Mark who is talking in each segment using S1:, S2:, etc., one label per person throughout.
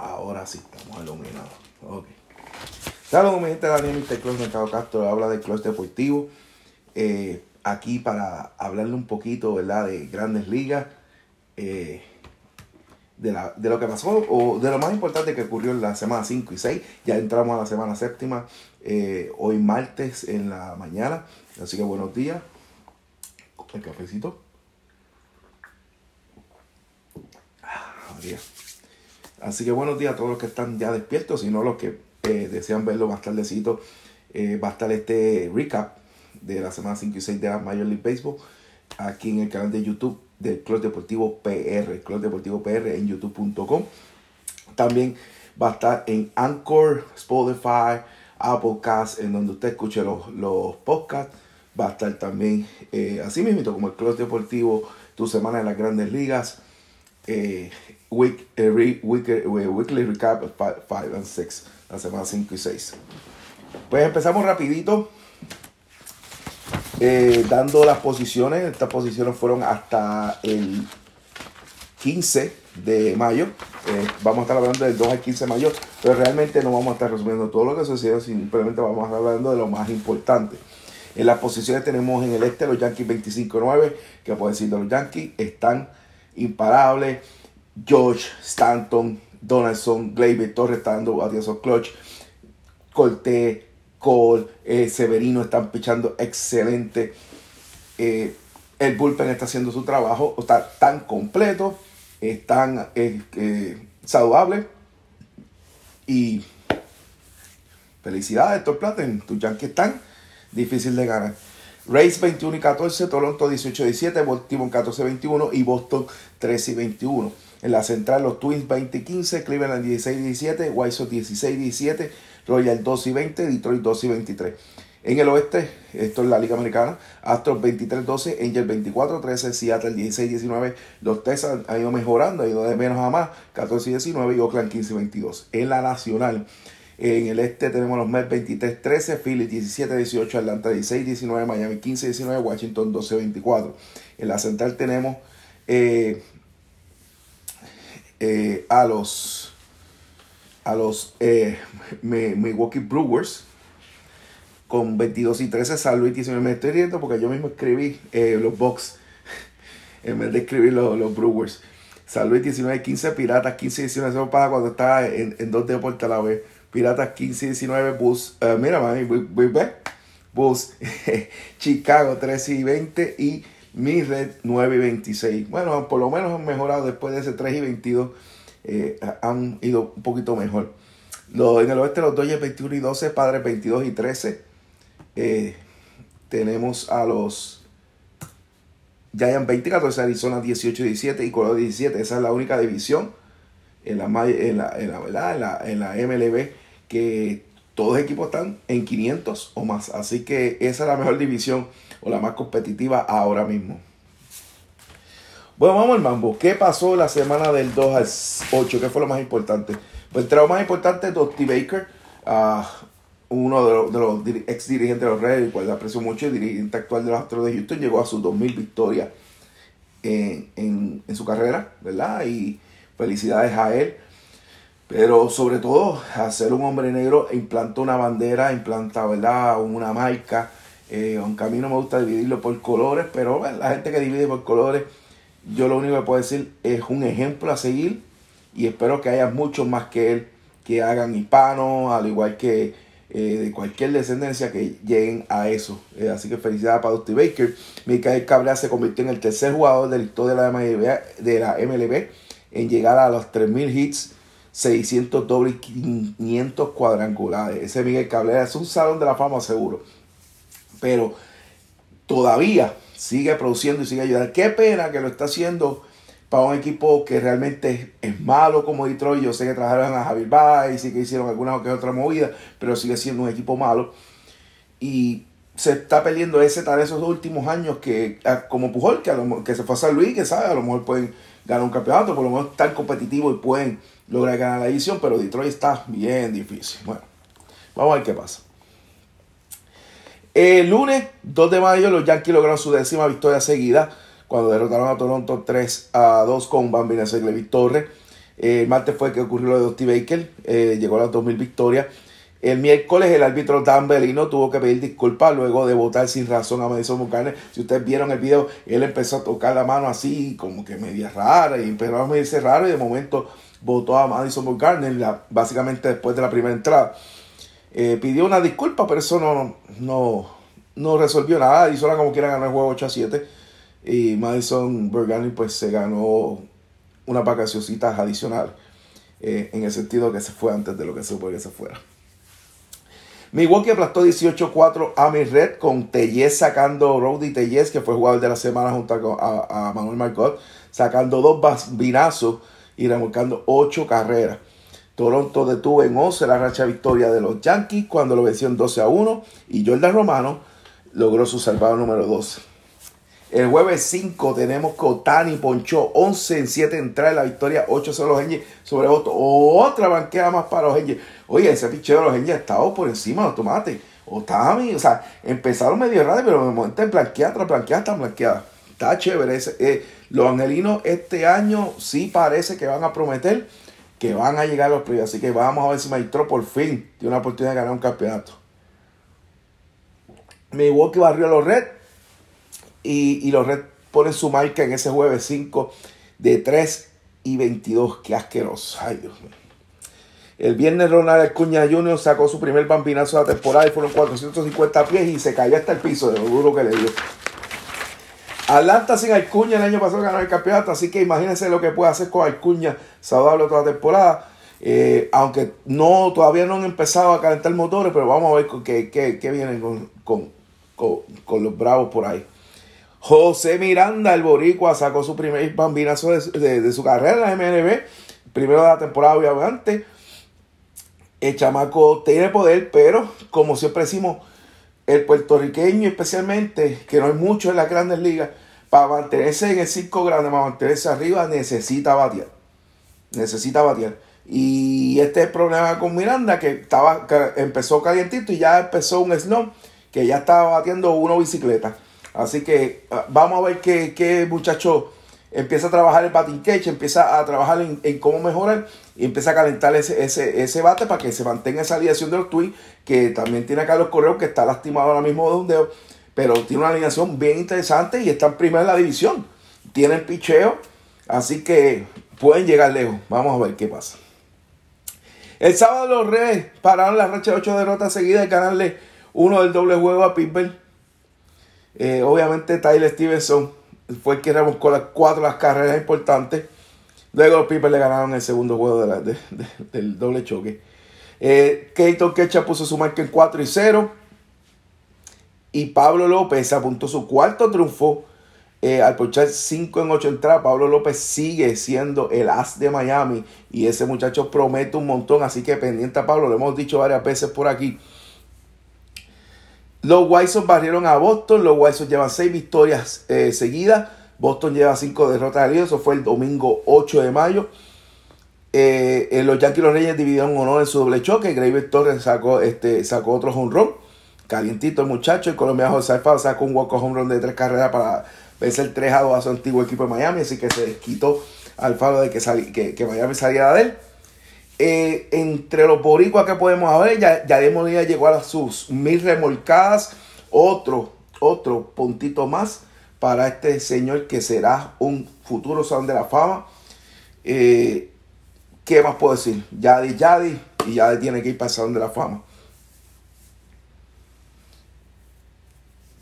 S1: ahora sí, estamos iluminados. Ok. Saludos, mi gente, Daniel Mr. Club Mercado Castro habla del Club Deportivo. Eh, aquí para hablarle un poquito, ¿verdad?, de grandes ligas. Eh, de, la, de, lo que pasó o de lo más importante que ocurrió en la semana 5 y 6. Ya entramos a la semana séptima, eh, hoy martes en la mañana. Así que buenos días. El cafecito. Ah, Así que buenos días a todos los que están ya despiertos, sino los que eh, desean verlo más tardecito. Eh, va a estar este recap de la semana 5 y 6 de la Major League Baseball aquí en el canal de YouTube del Club Deportivo PR, Club Deportivo PR en youtube.com. También va a estar en Anchor, Spotify, Apple Cast, en donde usted escuche los, los podcasts. Va a estar también eh, así mismo como el Club Deportivo, tu semana en las grandes ligas. Eh, week, eh, weekly recap 5 and 6, la semana 5 y 6. Pues empezamos rapidito eh, dando las posiciones. Estas posiciones fueron hasta el 15 de mayo. Eh, vamos a estar hablando del 2 al 15 de mayo, pero realmente no vamos a estar resumiendo todo lo que sucedió, simplemente vamos a estar hablando de lo más importante. En las posiciones tenemos en el este los Yankees 25-9, que puedo decir de los Yankees, están imparables. George, Stanton, Donaldson, Gleyber, Torres dando clutch. Cortés, Cole, eh, Severino están pichando excelente. Eh, el bullpen está haciendo su trabajo, está tan completo, están eh, saludables. Y felicidades, Héctor Platen, tus Yankees están difícil de ganar. Rays 21 y 14, Toronto 18 y 17, Baltimore 14 y 21 y Boston 13 y 21. En la central, los Twins 20 y 15, Cleveland 16 y 17, White Sox 16 y 17, Royal 2 y 20, Detroit 2 y 23. En el oeste, esto es la Liga Americana, Astros 23-12, Angel 24-13, Seattle 16-19, los Texas han ido mejorando, han ido de menos a más, 14-19 y Oakland 15-22. En la Nacional, en el este tenemos los Mets 23-13, Philly 17-18, Atlanta 16-19, Miami 15-19, Washington 12-24. En la Central tenemos eh, eh, a los a los eh, Milwaukee Brewers con 22 y 13 San Luis 19. Me estoy riendo porque yo mismo escribí eh, los box en vez de escribir los, los Brewers. San Luis 19 y 15, Piratas 15 y 19. Eso para cuando estaba en, en dos deportes a la vez. Piratas 15 y 19, Bulls. Uh, mira, mami. Chicago 13 y 20 y mi red 9 y 26. Bueno, por lo menos han mejorado después de ese 3 y 22 eh, han ido un poquito mejor. en el oeste los Dodgers 21 y 12, Padres 22 y 13. Eh, tenemos a los Giants 20 14, Arizona 18 y 17 y Colorado 17. Esa es la única división en la, en la, en la, en la, MLB que todos equipos están en 500 o más. Así que esa es la mejor división o la más competitiva ahora mismo. Bueno, vamos al mambo. ¿Qué pasó la semana del 2 al 8? ¿Qué fue lo más importante? Pues el trabajo más importante es Dusty Baker, uh, uno de los, ex dirigentes de los Reyes, el cual aprecio mucho, el dirigente actual de los Astros de Houston, llegó a sus 2.000 victorias en, su carrera, ¿verdad? Y felicidades a él. Pero sobre todo, a ser un hombre negro, implantó una bandera, implanta, ¿verdad? Una marca. Eh, aunque a mí no me gusta dividirlo por colores, pero la gente que divide por colores yo lo único que puedo decir es un ejemplo a seguir y espero que haya muchos más que él que hagan hispanos, al igual que eh, de cualquier descendencia que lleguen a eso. Eh, así que felicidades para Dusty Baker. Mikael Cabrera se convirtió en el tercer jugador de la historia de la MLB, de la MLB en llegar a los 3.000 hits, 600 dobles, 500 cuadrangulares. Ese Miguel Cabrera es un salón de la fama seguro. Pero todavía sigue produciendo y sigue ayudando. Qué pena que lo está haciendo para un equipo que realmente es malo como Detroit. Yo sé que trabajaron a Javier Baez y que hicieron alguna que otra movida, pero sigue siendo un equipo malo. Y se está perdiendo ese tal esos últimos años que, como Pujol, que, que se fue a San Luis, que sabe, a lo mejor pueden ganar un campeonato, por lo menos están competitivos y pueden lograr ganar la edición, pero Detroit está bien difícil. Bueno, vamos a ver qué pasa. El lunes 2 de mayo los Yankees lograron su décima victoria seguida cuando derrotaron a Toronto 3 a 2 con Bambina Seglevi Torres. el martes fue que ocurrió lo de Dusty Baker, llegó a las 2.000 victorias. El miércoles el árbitro Dan Bellino tuvo que pedir disculpas luego de votar sin razón a Madison Bumgarner. Si ustedes vieron el video, él empezó a tocar la mano así, como que media rara, y empezó a medirse raro, y de momento votó a Madison Bumgarner, básicamente después de la primera entrada. Eh, pidió una disculpa, pero eso no, no, no resolvió nada. Y solo como quiera ganar el juego 8 a 7. Y Madison Bumgarner pues se ganó una vacacioncitas adicional. Eh, en el sentido que se fue antes de lo que se supone que se fuera. Milwaukee aplastó 18-4 a mi red con Tellez sacando Rowdy Tellez, que fue jugador de la semana junto a, Manuel Marcot, sacando dos bambinazos y remolcando 8 carreras. Toronto detuvo en 11 la racha victoria de los Yankees cuando lo venció en 12 a 1 y Jordan Romano logró su salvado número 12. El jueves 5 tenemos que Otani ponchó 11 en 7 entradas la victoria 8-0 los Angels sobre otro. Otra banquera más para los Angels. Oye, ese picheo de los Angels ha estado por encima de los tomates. Otani, o sea, empezaron medio raro, pero de momento en blanqueada tras blanqueada tras blanqueada. Está chévere. Eh, los angelinos este año sí parece que van a prometer que van a llegar a los playoffs. Así que vamos a ver si Maestro por fin tiene una oportunidad de ganar un campeonato. Milwaukee barrió a los Reds y, los Reds ponen su marca en ese jueves 5 de 3 y 22. Qué asqueroso. Ay, Dios mío. El viernes Ronald Acuña Jr. sacó su primer bambinazo de la temporada y fueron 450 pies y se cayó hasta el piso de lo duro que le dio. Atlanta sin Alcuña el año pasado ganó el campeonato, así que imagínense lo que puede hacer con Alcuña saludable toda la temporada. Eh, aunque no todavía no han empezado a calentar motores, pero vamos a ver qué, qué, vienen con, con los bravos por ahí. José Miranda, el boricua, sacó su primer bambinazo de, su carrera en la MNB. Primero de la temporada, obviamente. El chamaco tiene poder, pero como siempre decimos, el puertorriqueño especialmente, que no hay mucho en las grandes ligas, para mantenerse en el circo grande, para mantenerse arriba, necesita batear. Necesita batear. Y este es el problema con Miranda, que, estaba, empezó calientito y ya empezó un slump, que ya estaba batiendo una bicicleta. Así que ah, vamos a ver qué, muchacho empieza a trabajar el batting cage, empieza a trabajar en, cómo mejorar y empieza a calentar ese, ese, bate para que se mantenga esa alineación de los Twins, que también tiene a Carlos Correo que está lastimado ahora mismo de un dedo, pero tiene una alineación bien interesante y está primero en la división. Tienen picheo, así que pueden llegar lejos. Vamos a ver qué pasa. El sábado los Reyes pararon la racha de 8 derrotas seguidas y ganarle uno del doble juego a Pittsburgh eh, obviamente Tyler Stevenson fue el que remolcó las cuatro las carreras importantes. Luego los Pipers le ganaron el segundo juego del doble choque. Eh, Keito Kecha puso su marca en 4 y 0. Y Pablo López apuntó su cuarto triunfo eh, al ponchar 5 en 8 entradas. Pablo López sigue siendo el as de Miami. Y ese muchacho promete un montón. Así que pendiente a Pablo, lo hemos dicho varias veces por aquí. Los White barrieron a Boston. Los White llevan seis victorias eh, seguidas. Boston lleva cinco derrotas al Eso fue el domingo 8 de mayo. Eh, los Yankees y los Reyes dividieron honor en su doble choque. Graver Torres sacó, este, sacó otro home run. Calientito el muchacho. El colombiano José Alfaro sacó un walk home run de tres carreras para vencer 3 a 2 a su antiguo equipo de Miami. Así que se desquitó Alfaro de que, que, que Miami saliera de él. Eh, entre los boricuas que podemos ver, ya, ya Molina llegó a sus mil remolcadas. Otro, otro puntito más para este señor que será un futuro Salón de la Fama. Eh, ¿Qué más puedo decir? Yadi Yadi y Yadi tiene que ir para el Salón de la Fama.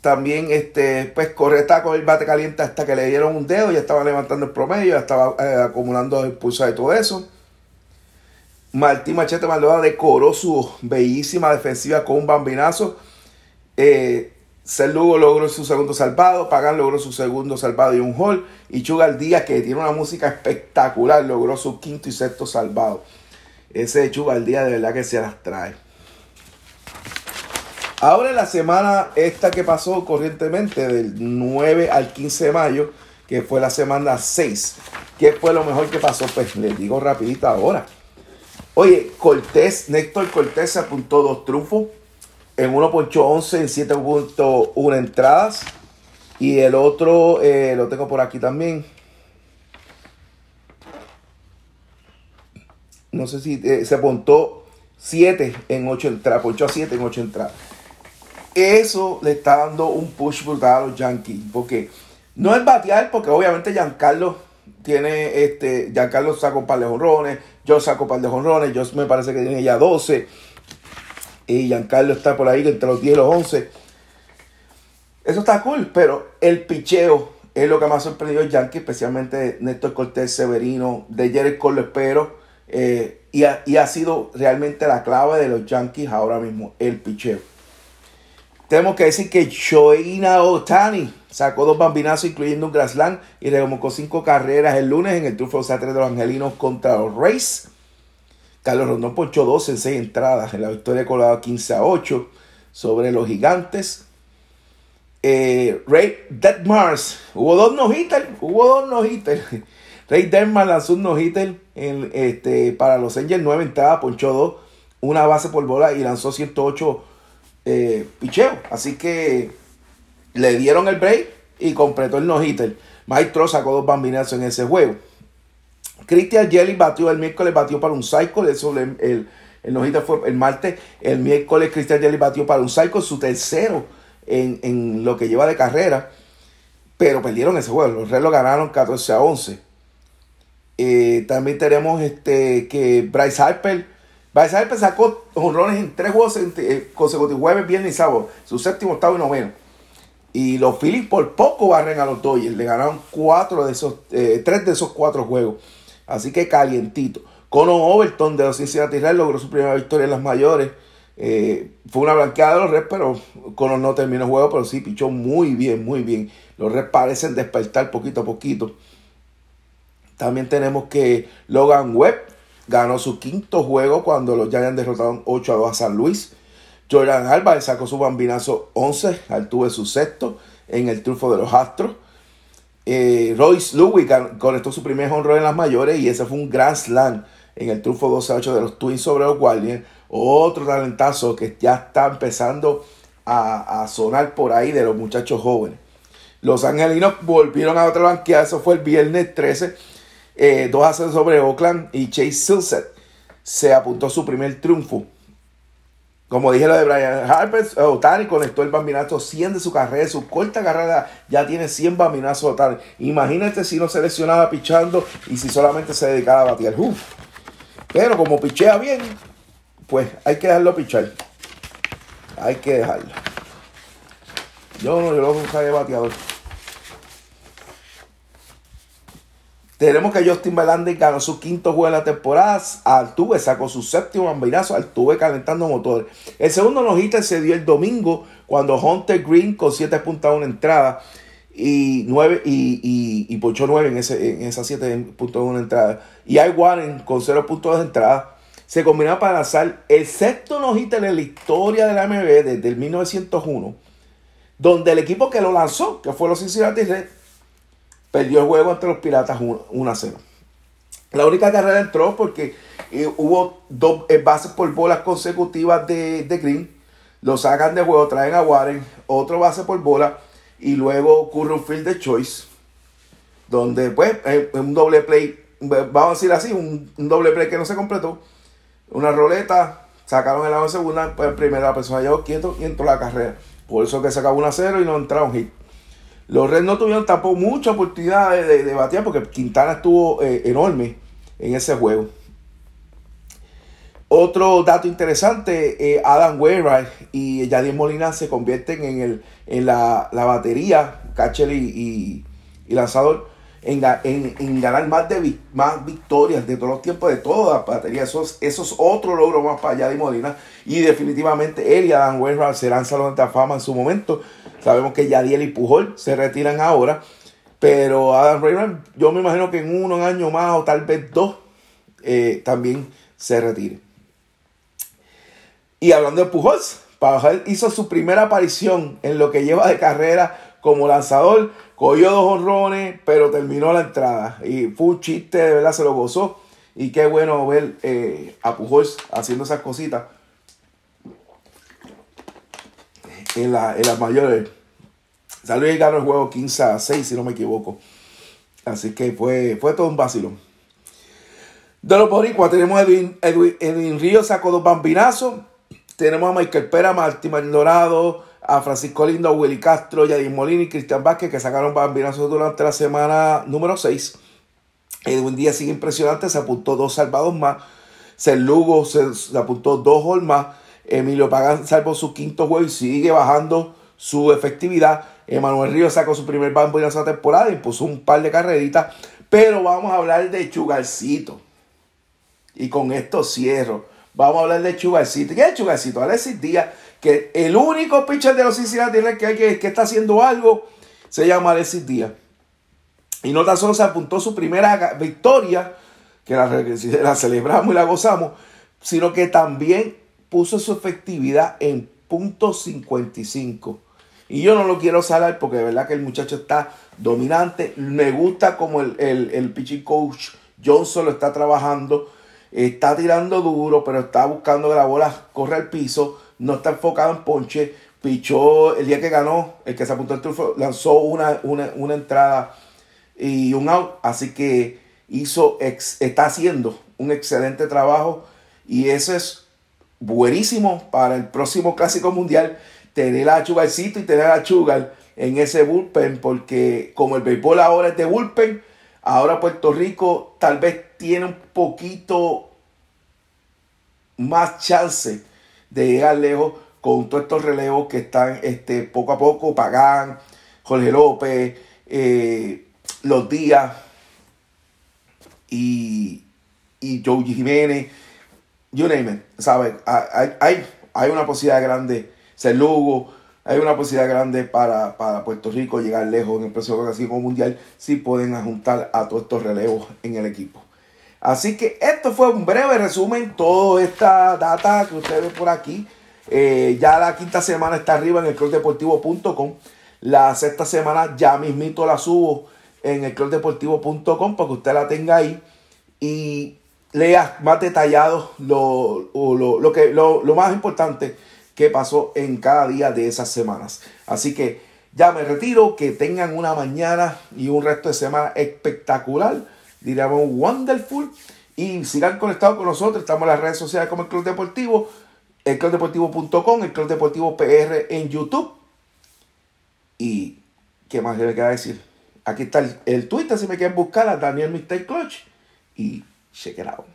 S1: También, este, pues, Correta con el bate caliente hasta que le dieron un dedo, ya estaba levantando el promedio, ya estaba eh, acumulando el pulso de todo eso. Martín Machete Maldonado decoró su bellísima defensiva con un bambinazo. Eh, Lugo logró su segundo salvado, Pagan logró su segundo salvado y un hall. Y Chugal Díaz, que tiene una música espectacular, logró su quinto y sexto salvado. Ese Chugal Díaz de verdad que se las trae. Ahora en la semana esta que pasó corrientemente, del 9 al 15 de mayo, que fue la semana 6. ¿Qué fue lo mejor que pasó? Pues les digo rapidito ahora. Oye, Cortés, Néctor Cortés apuntó dos triunfos. En uno ponchó 11 en 7.1 entradas. Y el otro eh, lo tengo por aquí también. no sé si eh, se apuntó 7 en 8 entradas, ponchó 7 en 8 entradas. Eso le está dando un push brutal a los Yankees, porque no es batear, porque obviamente Giancarlo tiene, este, Giancarlo sacó un par de jonrones, yo saco un par de jonrones, yo me parece que tiene ya 12, y Giancarlo está por ahí entre los 10 y los 11. Eso está cool, pero el picheo es lo que más ha sorprendido a Yankee, especialmente Néstor Cortés Severino, de Jared Cole espero, eh, y, ha, y, ha, sido realmente la clave de los Yankees ahora mismo, el picheo. Tenemos que decir que Shoina Otani sacó dos bambinazos, incluyendo un Grassland, y remolcó cinco carreras el lunes en el triunfo 3 de los Angelinos contra los Rays. Carlos Rondón ponchó dos en seis entradas en la victoria de Colorado 15 a 8 sobre los Gigantes. Eh, Ray Detmars, hubo dos no hubo dos no Ray Detmars lanzó un no este, para los Angels, nueve entradas, ponchó dos, una base por bola y lanzó 108 eh, picheos. Así que le dieron el break y completó el no-hitter. Sacó dos bambinazos en ese juego. Christian Jelly batió el miércoles, batió para un cycle. El, el, el fue el martes. El miércoles Christian Jelly batió para un cycle, su tercero en, lo que lleva de carrera. Pero perdieron ese juego. Los Reds ganaron 14 a 11. Eh, también tenemos este que Bryce Harper. Harper sacó honrones en tres juegos eh, consecutivos, jueves, viernes y sábado. Su séptimo, octavo y noveno. Y los Phillies por poco barren a los Dodgers. Le ganaron cuatro de esos, eh, tres de esos cuatro juegos. Así que calientito. Cono Overton de los Cincinnati Reds logró su primera victoria en las mayores. Eh, fue una blanqueada de los Reds, pero Cono no terminó el juego, pero sí pichó muy bien, muy bien. Los Reds parecen despertar poquito a poquito. También tenemos que Logan Webb ganó su quinto juego cuando los Giants derrotaron 8 a 2 a San Luis. Jordan Álvarez sacó su bambinazo 11, tuve su sexto en el triunfo de los Astros. Eh, Royce Lewis conectó su primer honrón en las mayores y ese fue un gran slam en el triunfo 12-8 de los Twins sobre los Guardians. Otro talentazo que ya está empezando a, sonar por ahí de los muchachos jóvenes. Los angelinos volvieron a otra banqueada, eso fue el viernes 13, eh, 2 a 0 sobre Oakland y Chase Silset se apuntó su primer triunfo como dije lo de Brian Harper, Otani conectó el bambinazo 100 de su carrera, su corta carrera ya tiene 100 bambinazos Otani. Imagínate si no se lesionaba pichando y si solamente se dedicaba a batear. Uf. Pero como pichea bien, pues hay que dejarlo pichar. Hay que dejarlo. Yo no, yo lo de bateador. Tenemos que Justin Verlander ganó su quinto juego de la temporada. Altuve sacó su séptimo bambinazo. Altuve calentando motores. El segundo nojita se dio el domingo cuando Hunter Green con 7.1 entrada y 9 y, y, y ponchó 9 en, ese, en esas 7.1 entrada. Y I Warren con 0.2 entrada se combinaron para lanzar el sexto nojita en la historia de la MB desde el 1901, donde el equipo que lo lanzó, que fue los Cincinnati Reds, perdió el juego ante los Piratas 1 a 0. La única carrera entró porque eh, hubo dos eh, bases por bolas consecutivas de, Green. Lo sacan de juego, traen a Warren, otro base por bola y luego ocurre un field de choice. Donde, pues, eh, un doble play, vamos a decir así, un, doble play que no se completó. Una roleta, sacaron el lado de segunda, pues primero la persona llegó quieto y entró la carrera. Por eso que se acabó 1 a 0 y no entraron hit. Los Reds no tuvieron tampoco mucha oportunidad de, de, batear porque Quintana estuvo eh, enorme en ese juego. Otro dato interesante, eh, Adam Wainwright y Yadier Molina se convierten en, el, en la, batería, catcher y, lanzador, en, ganar más, de, más victorias de todos los tiempos, de todas las baterías. Eso, es otro logro más para Yadier Molina. Y definitivamente él y Adam Wainwright serán salón de fama en su momento. Sabemos que Yadiel y Pujol se retiran ahora. Pero Adam Raymond, yo me imagino que en uno año más o tal vez dos, eh, también se retire. Y hablando de Pujols, Pujol hizo su primera aparición en lo que lleva de carrera como lanzador. Cogió dos honrones, pero terminó la entrada. Y fue un chiste, de verdad, se lo gozó. Y qué bueno ver eh, a Pujols haciendo esas cositas en, la, en las mayores. Salió y ganó el juego 15 a 6, si no me equivoco. Así que fue, fue todo un vacilón. De los boricuas tenemos a Edwin, Edwin, Edwin Río, sacó dos bambinazos. Tenemos a Michael Pera, Martín Dorado, a Francisco Lindo, a Willy Castro, Yadir Molina y Cristian Vázquez, que sacaron bambinazos durante la semana número 6. Edwin Díaz sigue impresionante, se apuntó dos salvados más. Ser Lugo se, apuntó dos gol más. Emilio Pagán salvó su quinto juego y sigue bajando su efectividad. Emanuel Ríos sacó su primer bambinazo de temporada y puso un par de carreritas. Pero vamos a hablar de Chugarcito. Y con esto cierro. Vamos a hablar de Chugarcito. ¿Qué es Chugarcito? Alexis Díaz, que el único pitcher de los Cincinnati que, hay que, está haciendo algo se llama Alexis Díaz. Y no tan solo se apuntó su primera victoria, que la celebramos y la gozamos, sino que también puso su efectividad en punto .55. Y yo no lo quiero salar porque de verdad que el muchacho está dominante. Me gusta como el, el, el pitching coach Johnson lo está trabajando. Está tirando duro, pero está buscando que la bola corra al piso. No está enfocado en ponche. Pichó el día que ganó, el que se apuntó al triunfo, lanzó una, una, una entrada y un out. Así que hizo, está haciendo un excelente trabajo y eso es buenísimo para el próximo Clásico Mundial tener a Chugarcito y tener a Chugar en ese bullpen porque como el béisbol ahora es de bullpen, ahora Puerto Rico tal vez tiene un poquito más chance de llegar lejos con todos estos relevos que están este, poco a poco, Pagán, Jorge López, eh, los días y, y Joe Jiménez, you name it, ¿sabes? Hay, hay, una posibilidad grande, ser Lugo, hay una posibilidad grande para, Puerto Rico llegar lejos en el próximo Mundial si pueden juntar a todos estos relevos en el equipo. Así que esto fue un breve resumen, toda esta data que ustedes ven por aquí. Eh, ya la quinta semana está arriba en el clubdeportivo.com. La sexta semana ya mismito la subo en el clubdeportivo.com para que usted la tenga ahí y lea más detallado lo, lo, que, lo, más importante que pasó en cada día de esas semanas. Así que ya me retiro, que tengan una mañana y un resto de semana espectacular, diríamos wonderful, y sigan conectados con nosotros, estamos en las redes sociales como el Club Deportivo, el clubdeportivo.com, el Club Deportivo PR en YouTube. Y, ¿qué más le queda decir? Aquí está el, Twitter si me quieren buscar a Daniel Mistake Clutch y check it out.